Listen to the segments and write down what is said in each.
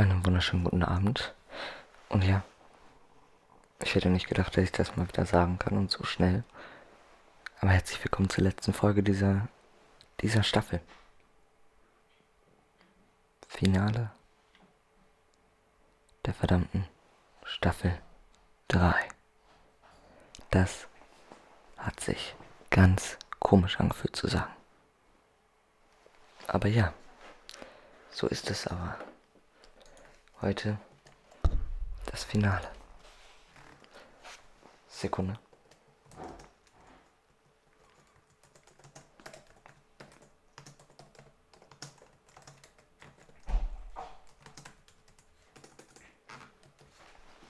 Einen wunderschönen guten Abend. Und ja, ich hätte nicht gedacht, dass ich das mal wieder sagen kann und so schnell. Aber herzlich willkommen zur letzten Folge dieser, dieser Staffel. Finale der verdammten Staffel 3. Das hat sich ganz komisch angefühlt zu sagen. Aber ja, so ist es aber. Heute das Finale. Sekunde.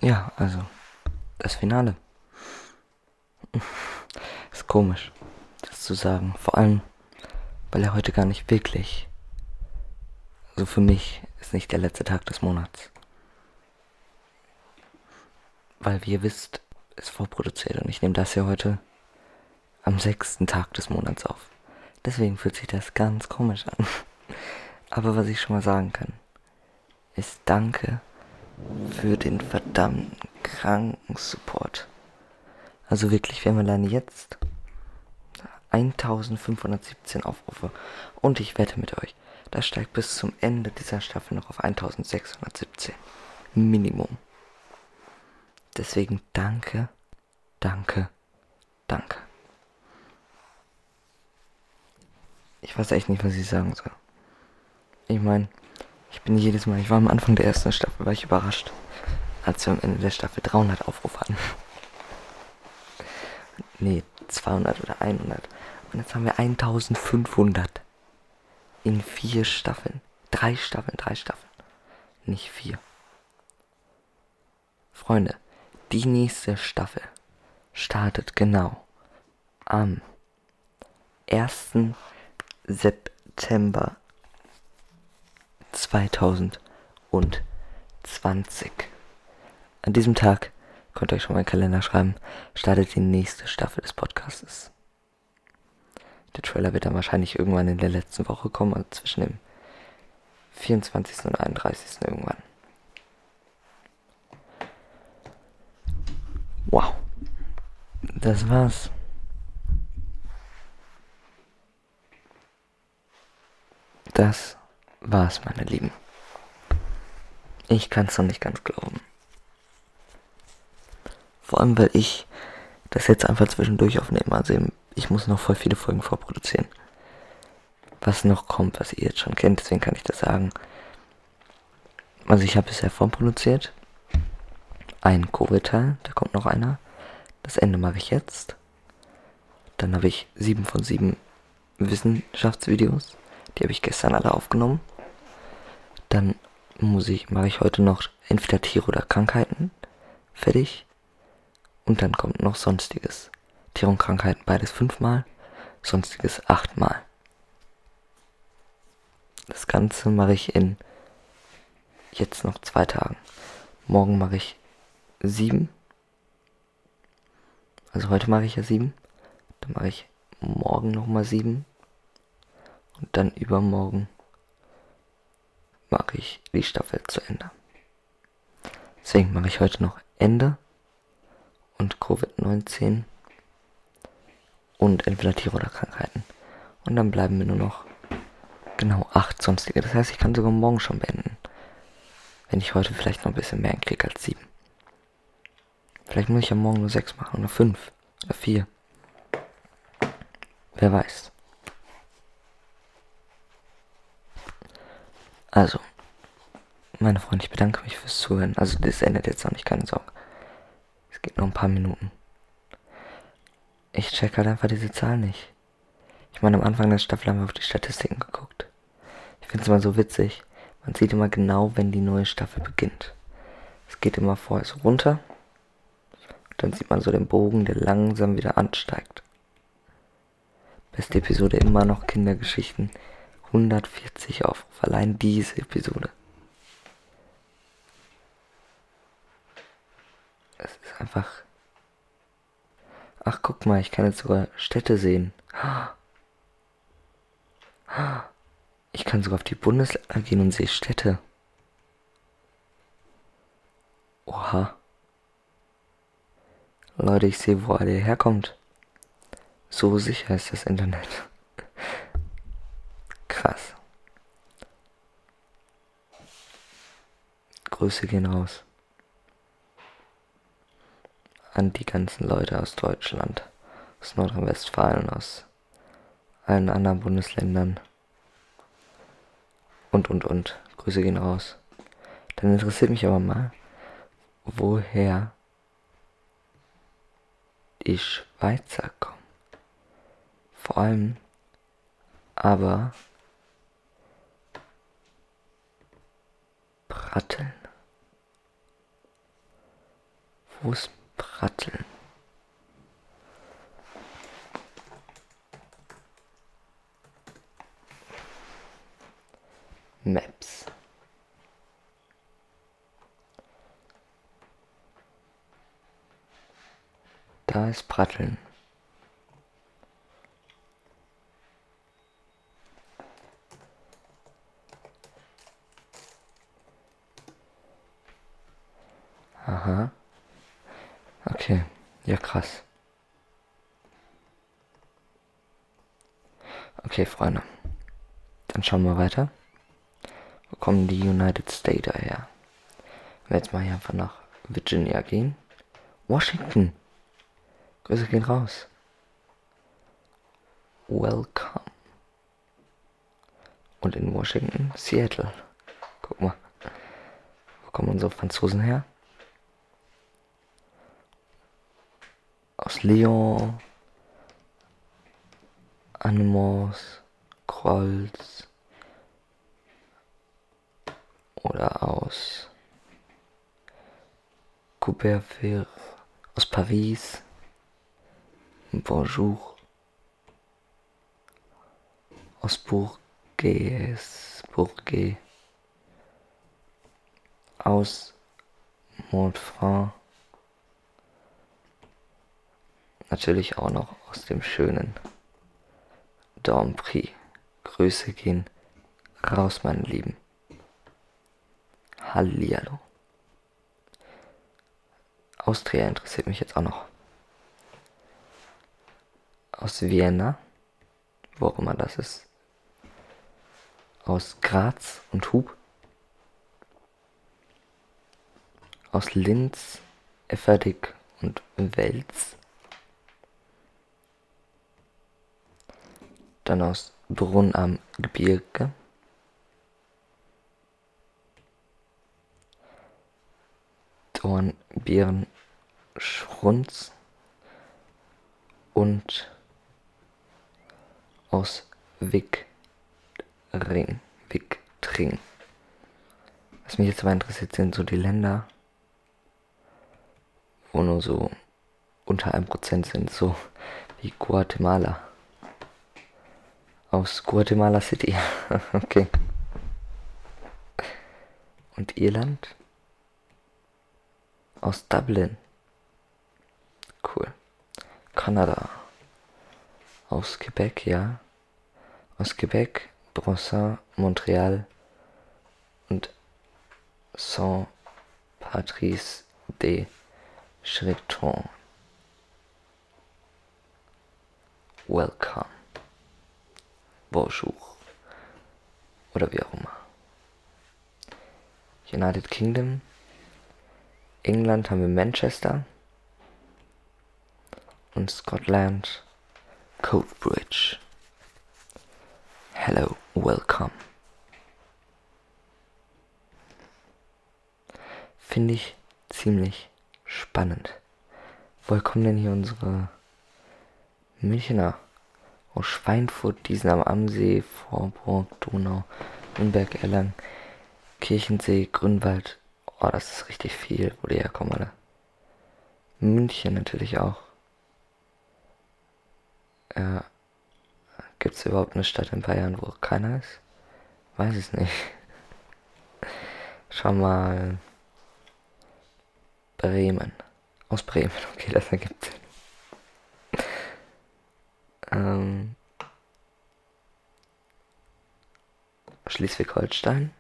Ja, also das Finale. Ist komisch, das zu sagen. Vor allem, weil er heute gar nicht wirklich, so für mich, ist nicht der letzte Tag des Monats. Weil, wie ihr wisst, ist vorproduziert und ich nehme das ja heute am sechsten Tag des Monats auf. Deswegen fühlt sich das ganz komisch an. Aber was ich schon mal sagen kann, ist Danke für den verdammten kranken Support. Also wirklich, wir haben alleine jetzt 1517 Aufrufe. Und ich wette mit euch, das steigt bis zum Ende dieser Staffel noch auf 1617. Minimum. Deswegen danke, danke, danke. Ich weiß echt nicht, was ich sagen soll. Ich meine, ich bin jedes Mal, ich war am Anfang der ersten Staffel, war ich überrascht, als wir am Ende der Staffel 300 Aufrufe hatten. nee, 200 oder 100. Und jetzt haben wir 1500. In vier Staffeln. Drei Staffeln, drei Staffeln. Nicht vier. Freunde, die nächste Staffel startet genau am 1. September 2020. An diesem Tag, könnt ihr euch schon mal einen Kalender schreiben, startet die nächste Staffel des Podcasts. Der Trailer wird dann wahrscheinlich irgendwann in der letzten Woche kommen, also zwischen dem 24. und 31. irgendwann. Wow. Das war's. Das war's, meine Lieben. Ich kann's noch nicht ganz glauben. Vor allem, weil ich das jetzt einfach zwischendurch aufnehme. Also ich muss noch voll viele Folgen vorproduzieren. Was noch kommt, was ihr jetzt schon kennt, deswegen kann ich das sagen. Also ich habe bisher vorproduziert. Ein Covid-Teil, da kommt noch einer. Das Ende mache ich jetzt. Dann habe ich sieben von sieben Wissenschaftsvideos. Die habe ich gestern alle aufgenommen. Dann muss ich, mache ich heute noch entweder Tiere oder Krankheiten fertig. Und dann kommt noch Sonstiges. Tiere und Krankheiten beides fünfmal, Sonstiges achtmal. Das Ganze mache ich in jetzt noch zwei Tagen. Morgen mache ich sieben. Also heute mache ich ja sieben. Dann mache ich morgen nochmal sieben. Und dann übermorgen mache ich die Staffel zu Ende. Deswegen mache ich heute noch Ende und Covid-19 und entweder Tiere oder Krankheiten. Und dann bleiben mir nur noch genau acht sonstige. Das heißt, ich kann sogar morgen schon beenden. Wenn ich heute vielleicht noch ein bisschen mehr kriege als sieben. Vielleicht muss ich ja morgen nur sechs machen oder fünf oder vier. Wer weiß. Also, meine Freunde, ich bedanke mich fürs Zuhören. Also, das endet jetzt noch nicht, keine Sorge. Es geht noch ein paar Minuten. Ich check halt einfach diese Zahl nicht. Ich meine, am Anfang der Staffel haben wir auf die Statistiken geguckt. Ich finde es immer so witzig. Man sieht immer genau, wenn die neue Staffel beginnt. Es geht immer vorher so runter. Dann sieht man so den Bogen, der langsam wieder ansteigt. Beste Episode immer noch Kindergeschichten. 140 Aufrufe. Allein diese Episode. Es ist einfach. Ach, guck mal, ich kann jetzt sogar Städte sehen. Ich kann sogar auf die Bundesländer gehen und sehe Städte. Oha. Leute, ich sehe, wo alle herkommt. So sicher ist das Internet. Krass. Grüße gehen raus. An die ganzen Leute aus Deutschland, aus Nordrhein-Westfalen, aus allen anderen Bundesländern. Und, und, und. Grüße gehen raus. Dann interessiert mich aber mal, woher die Schweizer kommen. Vor allem aber Pratteln. Wo ist Pratteln? Maps. Da ist Pratteln. Aha. Okay. Ja, krass. Okay, Freunde. Dann schauen wir weiter. Wo kommen die United States her? Wenn wir jetzt mal hier einfach nach Virginia gehen. Washington. Grüße gehen raus. Welcome. Und in Washington, Seattle. Guck mal. Wo kommen unsere Franzosen her? Aus Lyon. Animals. Kreuz. Oder aus Couberville. Aus Paris. Bonjour. Aus Bourges, Bourget. Aus Montfranc. Natürlich auch noch aus dem schönen Domprix. Grüße gehen raus, meine Lieben. Hallihallo. Austria interessiert mich jetzt auch noch aus Vienna, wo auch immer das ist, aus Graz und Hub, aus Linz, Efferdig und Wels, dann aus Brunn am Gebirge, Dornbirn, Schrunz und aus Wickring. Wiktring. Was mich jetzt aber interessiert, sind so die Länder, wo nur so unter einem Prozent sind, so wie Guatemala. Aus Guatemala City. okay. Und Irland? Aus Dublin. Cool. Kanada aus Quebec, ja. Aus Quebec, Brossin, Montréal und Saint-Patrice de Chreton. Welcome. Bonjour. Oder wie auch immer. United Kingdom. England haben wir Manchester. Und Scotland Coatbridge. Hello, welcome. Finde ich ziemlich spannend. Woher kommen denn hier unsere Münchner? Aus Schweinfurt, Diesen am Amsee, Vorburg, Donau, Nürnberg, Erlangen, Kirchensee, Grünwald. Oh, das ist richtig viel, wo die herkommen, alle. München natürlich auch. Ja. Gibt es überhaupt eine Stadt in Bayern, wo keiner ist? Weiß es nicht. Schau mal. Bremen. Aus Bremen, okay, das ergibt Sinn. Ähm. Schleswig-Holstein.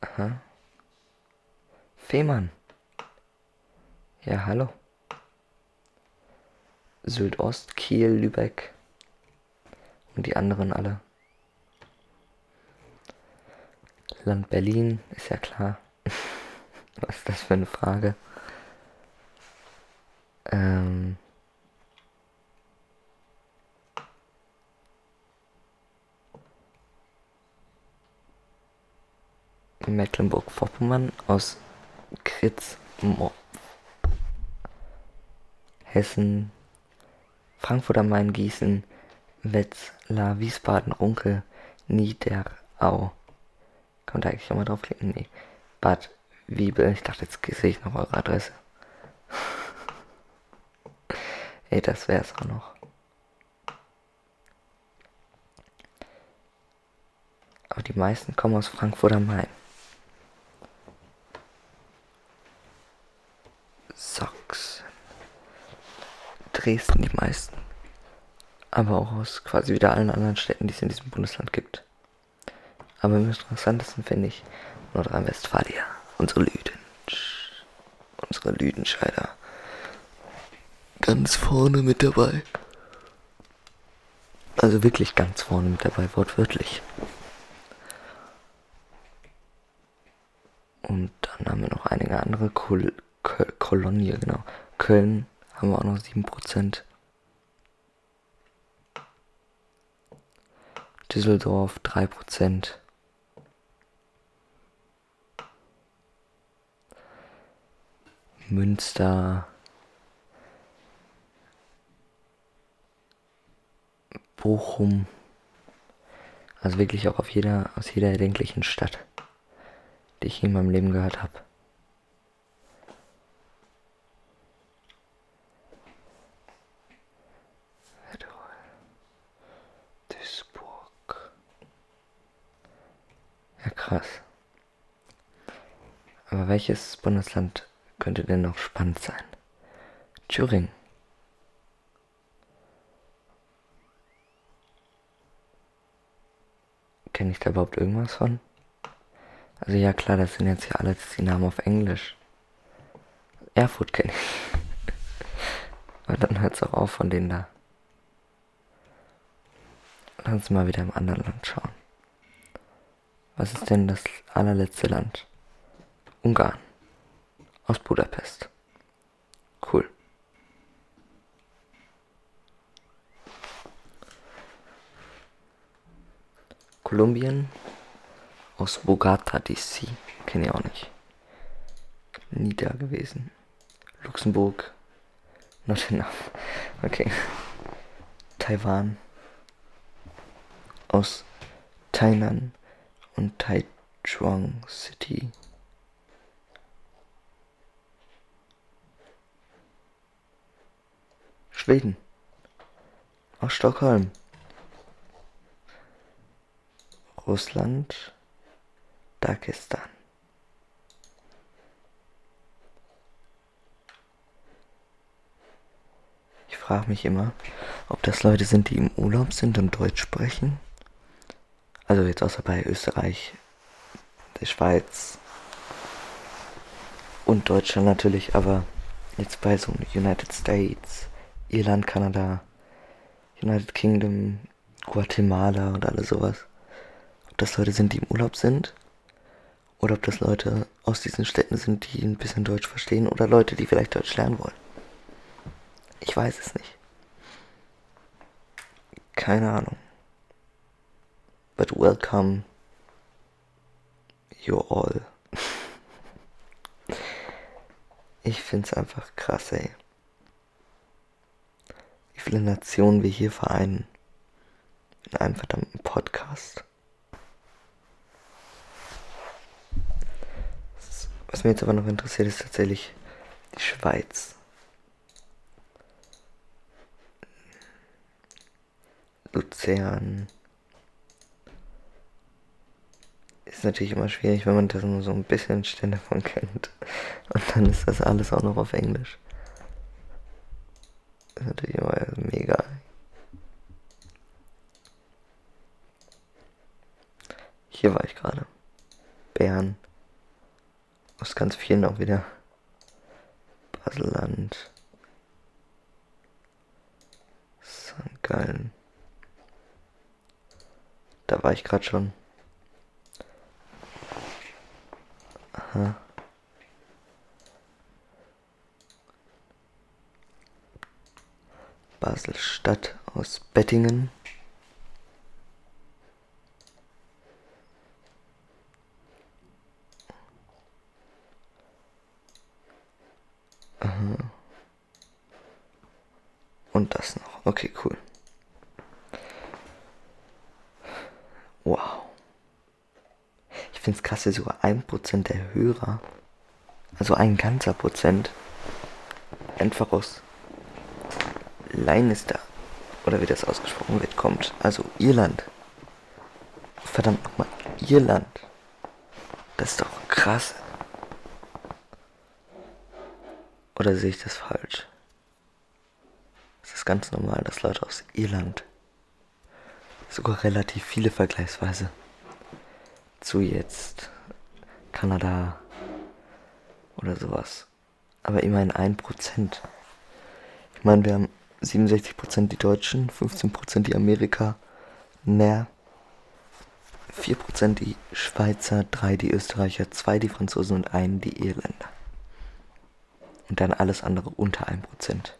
Aha. Fehmarn. Ja, hallo. Südost, Kiel, Lübeck. Und die anderen alle. Land Berlin, ist ja klar. Was ist das für eine Frage? Ähm. Mecklenburg-Vorpommern aus Kritz, Hessen, Frankfurt am Main, Gießen, Wetzlar, Wiesbaden, Runkel, Niederau. Kann man da eigentlich auch mal draufklicken? Nee. Bad Wiebel. Ich dachte, jetzt sehe ich noch eure Adresse. Ey, das wär's auch noch. Aber die meisten kommen aus Frankfurt am Main. Sachsen. Dresden die meisten. Aber auch aus quasi wieder allen anderen Städten, die es in diesem Bundesland gibt. Aber am interessantesten finde ich Nordrhein-Westfalia. Unsere Lüden. Unsere Lüdenscheider. Ganz vorne mit dabei. Also wirklich ganz vorne mit dabei, wortwörtlich. Und dann haben wir noch einige andere Kol Kol Kolonie, genau. Köln haben wir auch noch 7%. Düsseldorf 3%. Münster. Bochum. Also wirklich auch auf jeder, aus jeder erdenklichen Stadt, die ich in meinem Leben gehört habe. Ja, krass. Aber welches Bundesland könnte denn noch spannend sein? Thüringen. Kenne ich da überhaupt irgendwas von? Also ja klar, das sind jetzt ja alles die Namen auf Englisch. Erfurt kenne ich. Aber dann hört es auch auf von denen da. Lass uns mal wieder im anderen Land schauen. Was ist denn das allerletzte Land? Ungarn. Aus Budapest. Cool. Kolumbien. Aus Bogota DC. Kenne ich auch nicht. Nie da gewesen. Luxemburg. Not enough. Okay. Taiwan. Aus Tainan und Taichung City. Schweden. Aus Stockholm. Russland. Dagestan. Ich frage mich immer, ob das Leute sind, die im Urlaub sind und Deutsch sprechen also jetzt außer bei Österreich, der Schweiz und Deutschland natürlich, aber jetzt bei so United States, Irland, Kanada, United Kingdom, Guatemala und alles sowas. Ob das Leute sind, die im Urlaub sind oder ob das Leute aus diesen Städten sind, die ein bisschen Deutsch verstehen oder Leute, die vielleicht Deutsch lernen wollen. Ich weiß es nicht. Keine Ahnung. But welcome you all. Ich find's einfach krass, ey. Wie viele Nationen wir hier vereinen. In einem verdammten Podcast. Was mir jetzt aber noch interessiert, ist tatsächlich die Schweiz. Luzern. ist natürlich immer schwierig, wenn man das nur so ein bisschen Stelle von kennt. Und dann ist das alles auch noch auf Englisch. Ist natürlich immer mega. Hier war ich gerade. Bern, Aus ganz vielen auch wieder. Baselland. St. Gallen. Da war ich gerade schon. Aha. Basel-Stadt aus Bettingen. Und das noch. Okay, cool. Wow. Ich finde es krass, dass sogar ein Prozent der Hörer, also ein ganzer Prozent, einfach aus Leinster, oder wie das ausgesprochen wird, kommt. Also Irland. Verdammt nochmal, Irland. Das ist doch krass. Oder sehe ich das falsch? Ist ganz normal, dass Leute aus Irland, sogar relativ viele vergleichsweise, zu jetzt Kanada oder sowas. Aber immerhin ein Prozent. Ich meine, wir haben 67% die Deutschen, 15% die Amerika, näher, 4% die Schweizer, 3 die Österreicher, 2 die Franzosen und 1 die Irländer. Und dann alles andere unter 1%.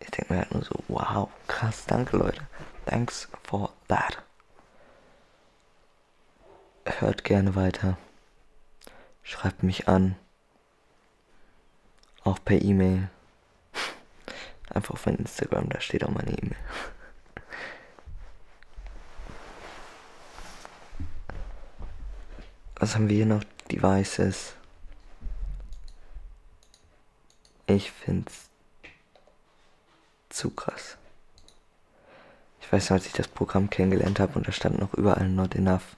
Ich denke mir halt nur so, wow, krass, danke Leute. Thanks for that. Hört gerne weiter. Schreibt mich an. Auch per E-Mail. Einfach auf mein Instagram, da steht auch meine E-Mail. Was haben wir hier noch? Devices. Ich find's zu krass. Ich weiß als ich das Programm kennengelernt habe und da stand noch überall not enough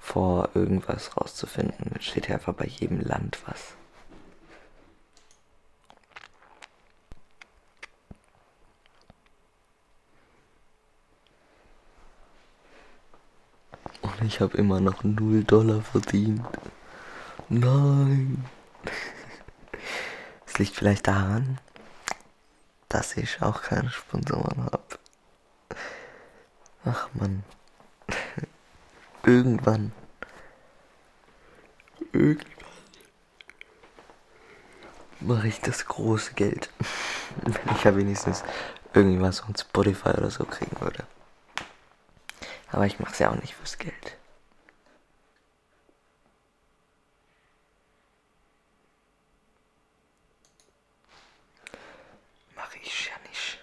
vor irgendwas rauszufinden. Jetzt steht hier einfach bei jedem Land was. Ich habe immer noch 0 Dollar verdient. Nein. Es liegt vielleicht daran, dass ich auch keine Sponsoren habe. Ach man. Irgendwann. Irgendwann. Mache ich das große Geld. Wenn ich ja wenigstens irgendwas von Spotify oder so kriegen würde. Aber ich mache es ja auch nicht fürs Geld. Mache ich ja nicht.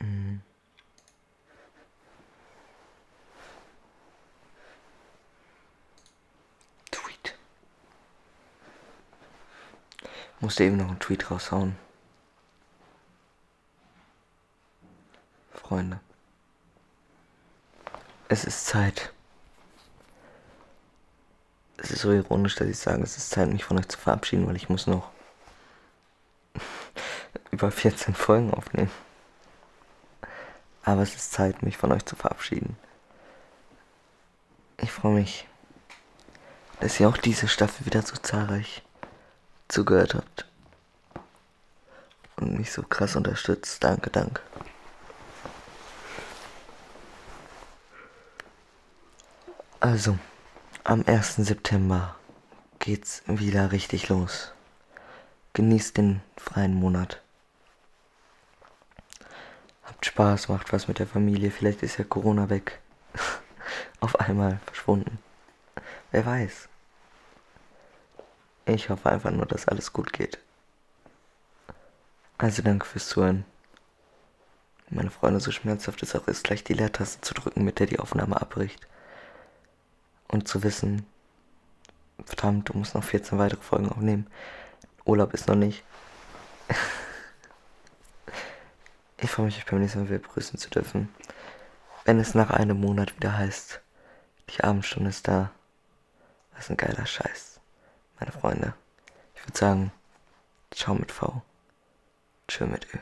Mhm. Tweet. Musste eben noch einen Tweet raushauen. Freunde. Es ist Zeit. Es ist so ironisch, dass ich sage, es ist Zeit, mich von euch zu verabschieden, weil ich muss noch über 14 Folgen aufnehmen. Aber es ist Zeit, mich von euch zu verabschieden. Ich freue mich, dass ihr auch diese Staffel wieder so zahlreich zugehört habt. Und mich so krass unterstützt. Danke, danke. Also, am 1. September geht's wieder richtig los. Genießt den freien Monat. Habt Spaß, macht was mit der Familie. Vielleicht ist ja Corona weg. Auf einmal verschwunden. Wer weiß. Ich hoffe einfach nur, dass alles gut geht. Also danke fürs Zuhören. Meine Freunde, so schmerzhaft es auch ist, gleich die Leertaste zu drücken, mit der die Aufnahme abbricht und zu wissen, verdammt, du musst noch 14 weitere Folgen aufnehmen. Urlaub ist noch nicht. ich freue mich, euch beim nächsten Mal wieder begrüßen zu dürfen. Wenn es nach einem Monat wieder heißt, die Abendstunde ist da. Das ist ein geiler Scheiß, meine Freunde. Ich würde sagen, ciao mit V. Tschö mit Ö.